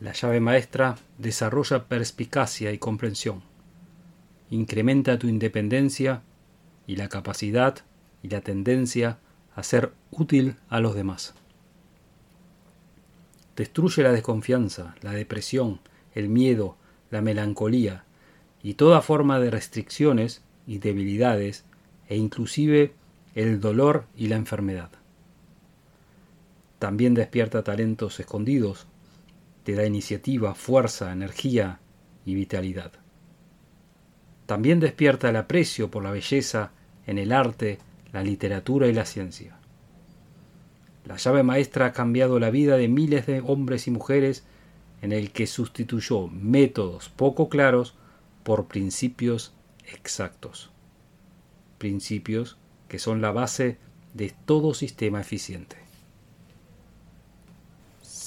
La llave maestra desarrolla perspicacia y comprensión. Incrementa tu independencia y la capacidad y la tendencia a ser útil a los demás. Destruye la desconfianza, la depresión, el miedo, la melancolía y toda forma de restricciones y debilidades e inclusive el dolor y la enfermedad. También despierta talentos escondidos, te da iniciativa, fuerza, energía y vitalidad. También despierta el aprecio por la belleza en el arte, la literatura y la ciencia. La llave maestra ha cambiado la vida de miles de hombres y mujeres en el que sustituyó métodos poco claros por principios exactos. Principios que son la base de todo sistema eficiente.